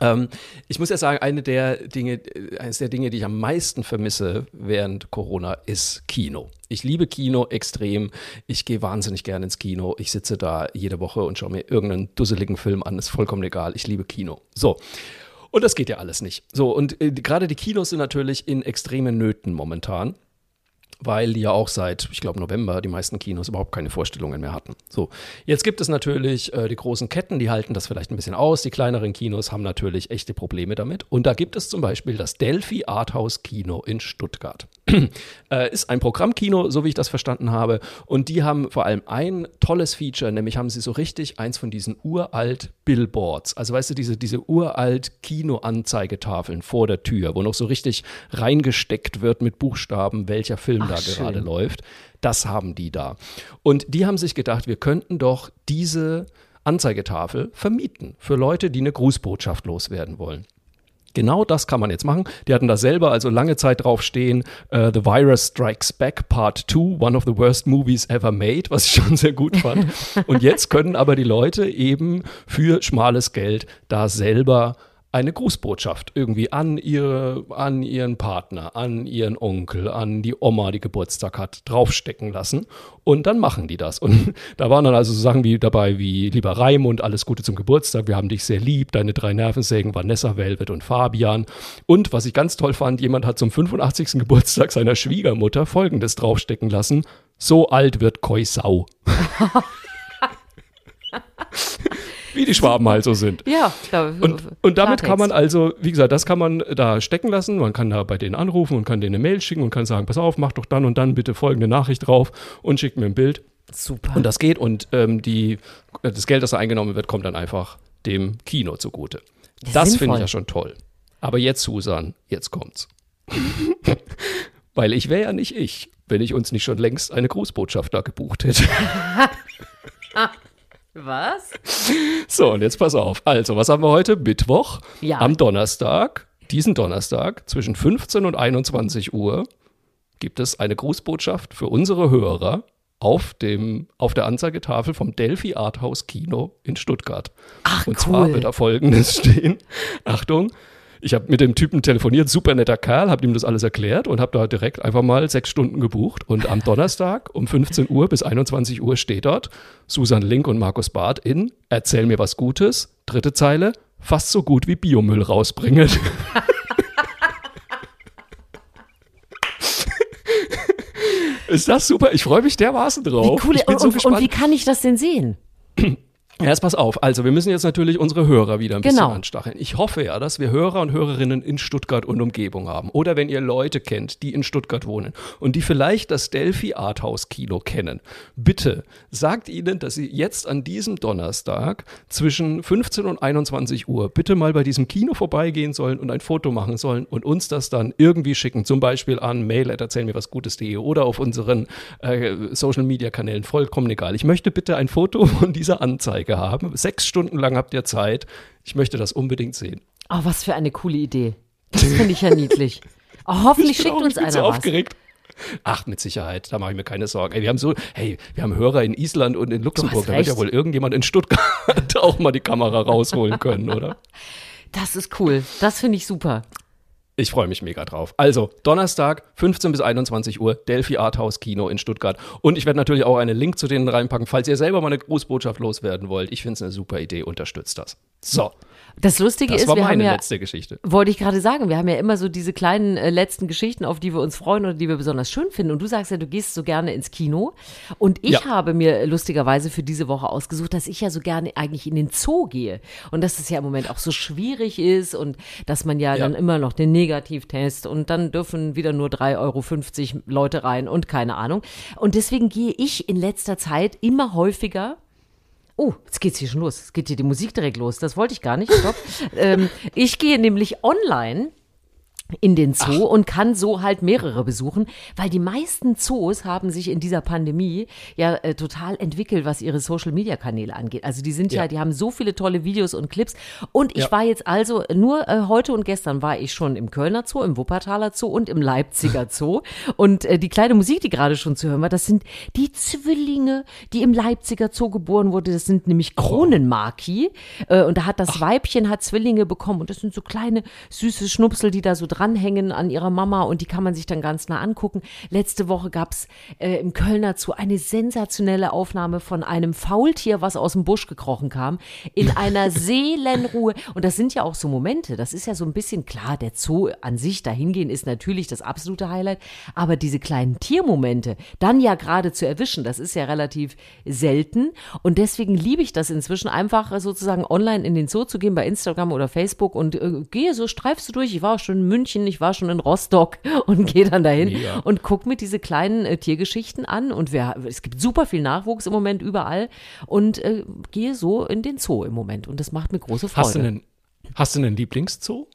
Ähm, ich muss ja sagen, eine der Dinge, äh, eines der Dinge, die ich am meisten vermisse während Corona, ist Kino. Ich liebe Kino extrem. Ich gehe wahnsinnig gerne ins Kino. Ich sitze da jede Woche und schaue mir irgendeinen dusseligen Film an. Ist vollkommen egal. Ich liebe Kino. So. Und das geht ja alles nicht. So, und äh, gerade die Kinos sind natürlich in extremen Nöten momentan weil die ja auch seit, ich glaube, November die meisten Kinos überhaupt keine Vorstellungen mehr hatten. So, jetzt gibt es natürlich äh, die großen Ketten, die halten das vielleicht ein bisschen aus. Die kleineren Kinos haben natürlich echte Probleme damit. Und da gibt es zum Beispiel das Delphi Arthouse Kino in Stuttgart. [clears throat] äh, ist ein Programmkino, so wie ich das verstanden habe. Und die haben vor allem ein tolles Feature, nämlich haben sie so richtig eins von diesen uralt Billboards. Also weißt du, diese, diese uralt Kinoanzeigetafeln vor der Tür, wo noch so richtig reingesteckt wird mit Buchstaben, welcher Film Ach, da schön. gerade läuft. Das haben die da. Und die haben sich gedacht, wir könnten doch diese Anzeigetafel vermieten für Leute, die eine Grußbotschaft loswerden wollen. Genau das kann man jetzt machen. Die hatten da selber also lange Zeit drauf stehen, uh, The Virus Strikes Back Part 2, one of the worst movies ever made, was ich schon sehr gut fand. [laughs] Und jetzt können aber die Leute eben für schmales Geld da selber eine Grußbotschaft irgendwie an, ihre, an ihren Partner, an ihren Onkel, an die Oma, die Geburtstag hat, draufstecken lassen. Und dann machen die das. Und [laughs] da waren dann also so Sachen wie dabei wie lieber Raimund, alles Gute zum Geburtstag, wir haben dich sehr lieb, deine drei Nervensägen, Vanessa, Velvet und Fabian. Und was ich ganz toll fand, jemand hat zum 85. [laughs] Geburtstag seiner Schwiegermutter folgendes draufstecken lassen. So alt wird Koi Sau. [laughs] wie die Schwaben halt so sind. Ja, da, und, und damit kann man also, wie gesagt, das kann man da stecken lassen. Man kann da bei denen anrufen und kann denen eine Mail schicken und kann sagen, pass auf, mach doch dann und dann bitte folgende Nachricht drauf und schickt mir ein Bild. Super. Und das geht und ähm, die, das Geld, das da eingenommen wird, kommt dann einfach dem Kino zugute. Das, das finde ich ja schon toll. Aber jetzt, Susan, jetzt kommt's. [laughs] Weil ich wäre ja nicht ich, wenn ich uns nicht schon längst eine Grußbotschaft da gebucht hätte. [laughs] Was? So, und jetzt pass auf. Also, was haben wir heute? Mittwoch. Ja. Am Donnerstag, diesen Donnerstag, zwischen 15 und 21 Uhr, gibt es eine Grußbotschaft für unsere Hörer auf, dem, auf der Anzeigetafel vom Delphi Arthouse Kino in Stuttgart. Ach, und cool. zwar wird da folgendes [laughs] stehen. Achtung, ich habe mit dem Typen telefoniert, super netter Kerl, habe ihm das alles erklärt und habe da direkt einfach mal sechs Stunden gebucht. Und am Donnerstag um 15 Uhr bis 21 Uhr steht dort Susan Link und Markus Barth in Erzähl mir was Gutes. Dritte Zeile, fast so gut wie Biomüll rausbringen. [laughs] Ist das super? Ich freue mich dermaßen drauf. Wie cool. Ich bin und, so gespannt. und wie kann ich das denn sehen? [clears throat] Ja, jetzt pass auf. Also, wir müssen jetzt natürlich unsere Hörer wieder ein bisschen genau. anstacheln. Ich hoffe ja, dass wir Hörer und Hörerinnen in Stuttgart und Umgebung haben. Oder wenn ihr Leute kennt, die in Stuttgart wohnen und die vielleicht das Delphi Arthouse Kino kennen. Bitte sagt ihnen, dass sie jetzt an diesem Donnerstag zwischen 15 und 21 Uhr bitte mal bei diesem Kino vorbeigehen sollen und ein Foto machen sollen und uns das dann irgendwie schicken. Zum Beispiel an mail erzählen mir was Gutes.de oder auf unseren äh, Social Media Kanälen. Vollkommen egal. Ich möchte bitte ein Foto von dieser Anzeige Anzeige haben. Sechs Stunden lang habt ihr Zeit. Ich möchte das unbedingt sehen. Oh, was für eine coole Idee. Das finde ich ja niedlich. [laughs] Oh, hoffentlich schickt uns einer so was. aufgeregt. Ach, mit Sicherheit, da mache ich mir keine Sorgen. Ey, wir haben so, hey, wir haben Hörer in Island und in Luxemburg. Da wird ja wohl irgendjemand in Stuttgart [laughs] auch mal die Kamera rausholen können, oder? Das ist cool. Das finde ich super. Ich freue mich mega drauf. Also, Donnerstag, 15 bis 21 Uhr, Delphi Arthouse Kino in Stuttgart. Und ich werde natürlich auch einen Link zu denen reinpacken, falls ihr selber mal eine Grußbotschaft loswerden wollt. Ich finde es eine super Idee, unterstützt das. So. Das Lustige das ist, war wir meine haben ja, letzte Geschichte. Wollte ich gerade sagen, wir haben ja immer so diese kleinen äh, letzten Geschichten, auf die wir uns freuen oder die wir besonders schön finden. Und du sagst ja, du gehst so gerne ins Kino. Und ich ja. habe mir lustigerweise für diese Woche ausgesucht, dass ich ja so gerne eigentlich in den Zoo gehe. Und dass es ja im Moment auch so schwierig ist und dass man ja, ja. dann immer noch den Negativtest und dann dürfen wieder nur 3,50 Euro Leute rein und keine Ahnung. Und deswegen gehe ich in letzter Zeit immer häufiger Oh, jetzt geht's hier schon los. Es geht hier die Musik direkt los. Das wollte ich gar nicht. Stopp. [laughs] ähm, ich gehe nämlich online in den Zoo Ach. und kann so halt mehrere besuchen, weil die meisten Zoos haben sich in dieser Pandemie ja äh, total entwickelt, was ihre Social Media Kanäle angeht. Also die sind ja, ja die haben so viele tolle Videos und Clips und ich ja. war jetzt also nur äh, heute und gestern war ich schon im Kölner Zoo, im Wuppertaler Zoo und im Leipziger [laughs] Zoo und äh, die kleine Musik, die gerade schon zu hören war, das sind die Zwillinge, die im Leipziger Zoo geboren wurde, das sind nämlich oh. Kronenmarki äh, und da hat das Ach. Weibchen hat Zwillinge bekommen und das sind so kleine süße Schnupsel, die da so dranhängen an ihrer Mama und die kann man sich dann ganz nah angucken. Letzte Woche gab es äh, im Kölner Zoo eine sensationelle Aufnahme von einem Faultier, was aus dem Busch gekrochen kam, in [laughs] einer Seelenruhe. Und das sind ja auch so Momente. Das ist ja so ein bisschen klar, der Zoo an sich dahingehen ist natürlich das absolute Highlight. Aber diese kleinen Tiermomente dann ja gerade zu erwischen, das ist ja relativ selten. Und deswegen liebe ich das inzwischen einfach sozusagen online in den Zoo zu gehen, bei Instagram oder Facebook und äh, gehe so, streifst du durch. Ich war auch schon in München München, ich war schon in Rostock [laughs] und gehe dann dahin Mega. und gucke mir diese kleinen äh, Tiergeschichten an. Und wir, es gibt super viel Nachwuchs im Moment überall und äh, gehe so in den Zoo im Moment. Und das macht mir große Freude. Hast du einen, hast du einen Lieblingszoo?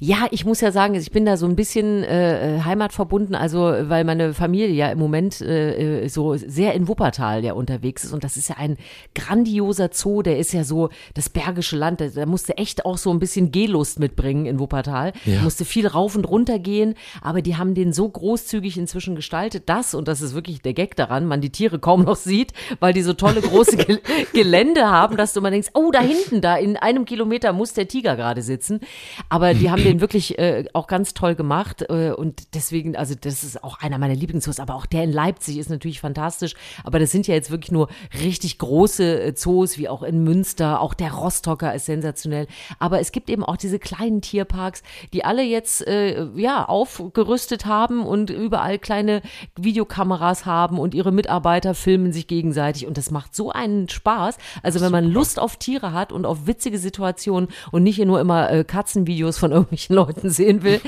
Ja, ich muss ja sagen, ich bin da so ein bisschen äh, äh, heimatverbunden, also weil meine Familie ja im Moment äh, äh, so sehr in Wuppertal ja unterwegs ist. Und das ist ja ein grandioser Zoo, der ist ja so das Bergische Land, da, da musste echt auch so ein bisschen Gehlust mitbringen in Wuppertal, ja. musste viel rauf und runter gehen, aber die haben den so großzügig inzwischen gestaltet, dass, und das ist wirklich der Gag daran, man die Tiere kaum noch sieht, weil die so tolle große Gel [laughs] Gelände haben, dass du mal denkst, oh, da hinten, da in einem Kilometer muss der Tiger gerade sitzen, aber die haben den wirklich äh, auch ganz toll gemacht äh, und deswegen, also das ist auch einer meiner Lieblingszoos, aber auch der in Leipzig ist natürlich fantastisch, aber das sind ja jetzt wirklich nur richtig große äh, Zoos, wie auch in Münster, auch der Rostocker ist sensationell, aber es gibt eben auch diese kleinen Tierparks, die alle jetzt äh, ja aufgerüstet haben und überall kleine Videokameras haben und ihre Mitarbeiter filmen sich gegenseitig und das macht so einen Spaß. Also wenn man Lust auf Tiere hat und auf witzige Situationen und nicht nur immer äh, Katzenvideos von irgendwelchen [laughs] Leuten sehen will.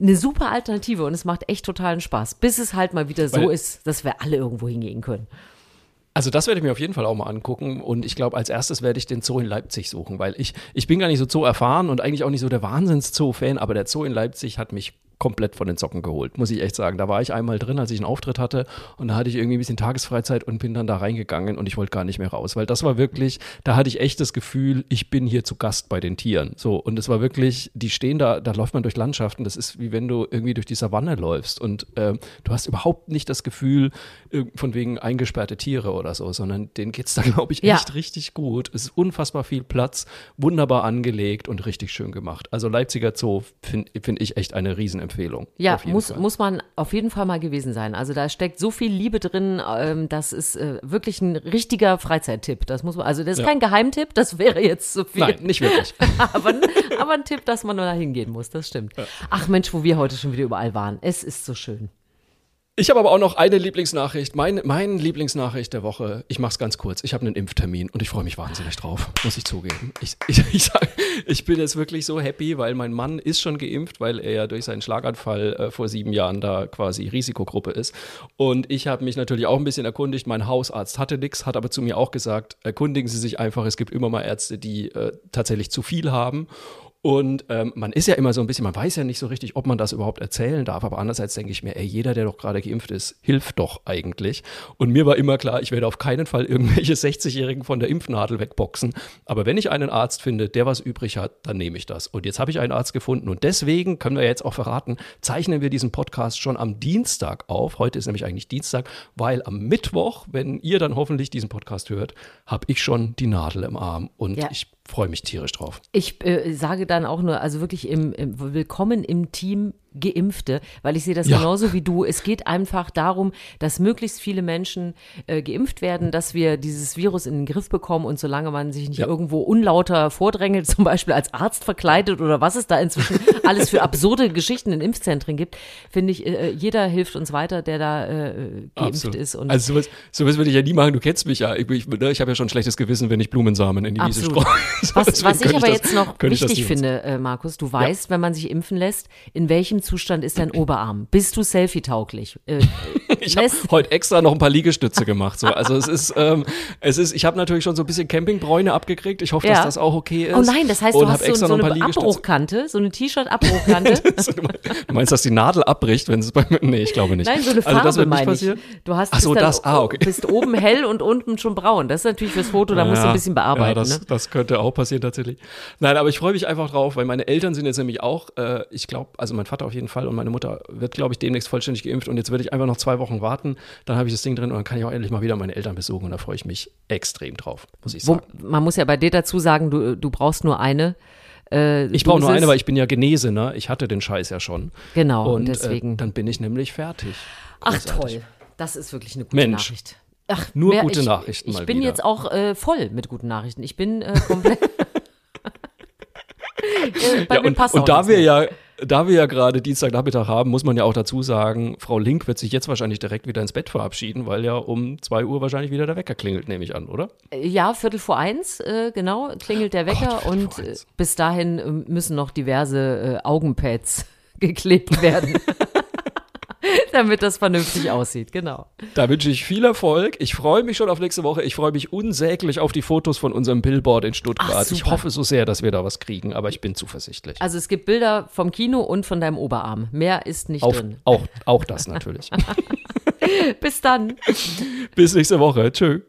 Eine super Alternative und es macht echt totalen Spaß, bis es halt mal wieder so Weil, ist, dass wir alle irgendwo hingehen können. Also das werde ich mir auf jeden Fall auch mal angucken und ich glaube, als erstes werde ich den Zoo in Leipzig suchen, weil ich, ich bin gar nicht so Zoo erfahren und eigentlich auch nicht so der Wahnsinns-Zoo-Fan, aber der Zoo in Leipzig hat mich komplett von den Socken geholt, muss ich echt sagen. Da war ich einmal drin, als ich einen Auftritt hatte und da hatte ich irgendwie ein bisschen Tagesfreizeit und bin dann da reingegangen und ich wollte gar nicht mehr raus, weil das war wirklich, da hatte ich echt das Gefühl, ich bin hier zu Gast bei den Tieren. So und es war wirklich, die stehen da, da läuft man durch Landschaften, das ist wie wenn du irgendwie durch die Savanne läufst und äh, du hast überhaupt nicht das Gefühl von wegen eingesperrte Tiere oder so, sondern denen geht es da [laughs] glaube ich echt ja. richtig gut. Es ist unfassbar viel Platz, wunderbar angelegt und richtig schön gemacht. Also Leipziger Zoo finde find ich echt eine riesen Empfehlung. Ja, muss, muss man auf jeden Fall mal gewesen sein. Also da steckt so viel Liebe drin. Ähm, das ist äh, wirklich ein richtiger Freizeittipp. Das muss man, also das ist ja. kein Geheimtipp, das wäre jetzt zu viel. Nein, nicht wirklich. [laughs] aber, aber ein Tipp, dass man nur da hingehen muss, das stimmt. Ja. Ach Mensch, wo wir heute schon wieder überall waren. Es ist so schön. Ich habe aber auch noch eine Lieblingsnachricht. Meine mein Lieblingsnachricht der Woche. Ich mache es ganz kurz. Ich habe einen Impftermin und ich freue mich wahnsinnig drauf, muss ich zugeben. Ich, [laughs] ich, ich, sag, ich, bin jetzt wirklich so happy, weil mein Mann ist schon geimpft, weil er ja durch seinen Schlaganfall äh, vor sieben Jahren da quasi Risikogruppe ist. Und ich habe mich natürlich auch ein bisschen erkundigt. Mein Hausarzt hatte nichts, hat aber zu mir auch gesagt, erkundigen Sie sich einfach. Es gibt immer mal Ärzte, die äh, tatsächlich zu viel haben. Und ähm, man ist ja immer so ein bisschen, man weiß ja nicht so richtig, ob man das überhaupt erzählen darf. Aber andererseits denke ich mir, ey, jeder, der doch gerade geimpft ist, hilft doch eigentlich. Und mir war immer klar, ich werde auf keinen Fall irgendwelche [laughs] 60-Jährigen von der Impfnadel wegboxen. Aber wenn ich einen Arzt finde, der was übrig hat, dann nehme ich das. Und jetzt habe ich einen Arzt gefunden. Und deswegen können wir jetzt auch verraten, zeichnen wir diesen Podcast schon am Dienstag auf. Heute ist nämlich eigentlich Dienstag, weil am Mittwoch, wenn ihr dann hoffentlich diesen Podcast hört, habe ich schon die Nadel im Arm. Und ja. ich freue mich tierisch drauf. Ich äh, sage dann auch nur, also wirklich im, im Willkommen im Team Geimpfte, weil ich sehe das ja. genauso wie du. Es geht einfach darum, dass möglichst viele Menschen äh, geimpft werden, dass wir dieses Virus in den Griff bekommen und solange man sich nicht ja. irgendwo unlauter vordrängelt, [laughs] zum Beispiel als Arzt verkleidet oder was es da inzwischen alles für absurde Geschichten in Impfzentren gibt, finde ich, äh, jeder hilft uns weiter, der da äh, geimpft Absolut. ist. Und also sowas, sowas würde ich ja nie machen. Du kennst mich ja. Ich, ich, ne, ich habe ja schon ein schlechtes Gewissen, wenn ich Blumensamen in die. Wiese streue. [laughs] Was, was ich aber das, jetzt noch wichtig finde, äh, Markus, du weißt, ja. wenn man sich impfen lässt, in welchem Zustand ist dein Oberarm? Bist du selfie-tauglich? Äh, [laughs] ich habe heute extra noch ein paar Liegestütze gemacht. So. Also es ist, ähm, es ist, ich habe natürlich schon so ein bisschen Campingbräune abgekriegt. Ich hoffe, ja. dass das auch okay ist. Oh nein, das heißt, du hast so, so eine Abbruchkante, so eine T-Shirt-Abbruchkante. [laughs] du meinst, dass die Nadel abbricht, wenn es bei mir, nee, ich glaube nicht. Nein, so eine Farbe also das wird nicht passieren. Du hast Ach so, das, ah, okay. bist oben hell und unten schon braun. Das ist natürlich fürs Foto, da ja, musst du ein bisschen bearbeiten. Ja, das, ne? das könnte auch passieren tatsächlich. Nein, aber ich freue mich einfach drauf, weil meine Eltern sind jetzt nämlich auch, äh, ich glaube, also mein Vater auf jeden Fall und meine Mutter wird, glaube ich, demnächst vollständig geimpft und jetzt werde ich einfach noch zwei Wochen warten. Dann habe ich das Ding drin und dann kann ich auch endlich mal wieder meine Eltern besuchen und da freue ich mich extrem drauf, muss ich sagen. Wo, man muss ja bei dir dazu sagen, du, du brauchst nur eine. Äh, ich brauche nur eine, weil ich bin ja genese, ne? Ich hatte den Scheiß ja schon. Genau, und äh, deswegen. Äh, dann bin ich nämlich fertig. Großartig. Ach toll, das ist wirklich eine gute Mensch. Nachricht. Ach, nur mehr, gute ich, Nachrichten. Ich bin wieder. jetzt auch äh, voll mit guten Nachrichten. Ich bin äh, komplett. [laughs] [laughs] ja, und, und da wir ja da wir ja gerade Dienstagnachmittag haben, muss man ja auch dazu sagen, Frau Link wird sich jetzt wahrscheinlich direkt wieder ins Bett verabschieden, weil ja um zwei Uhr wahrscheinlich wieder der Wecker klingelt, nehme ich an, oder? Ja, Viertel vor eins, äh, genau, klingelt der Wecker Gott, und äh, bis dahin äh, müssen noch diverse äh, Augenpads [laughs] geklebt werden. [laughs] [laughs] damit das vernünftig aussieht, genau. Da wünsche ich viel Erfolg. Ich freue mich schon auf nächste Woche. Ich freue mich unsäglich auf die Fotos von unserem Billboard in Stuttgart. Ach, ich hoffe so sehr, dass wir da was kriegen, aber ich bin zuversichtlich. Also es gibt Bilder vom Kino und von deinem Oberarm. Mehr ist nicht auf, drin. Auch, auch das natürlich. [laughs] Bis dann. Bis nächste Woche. Tschö.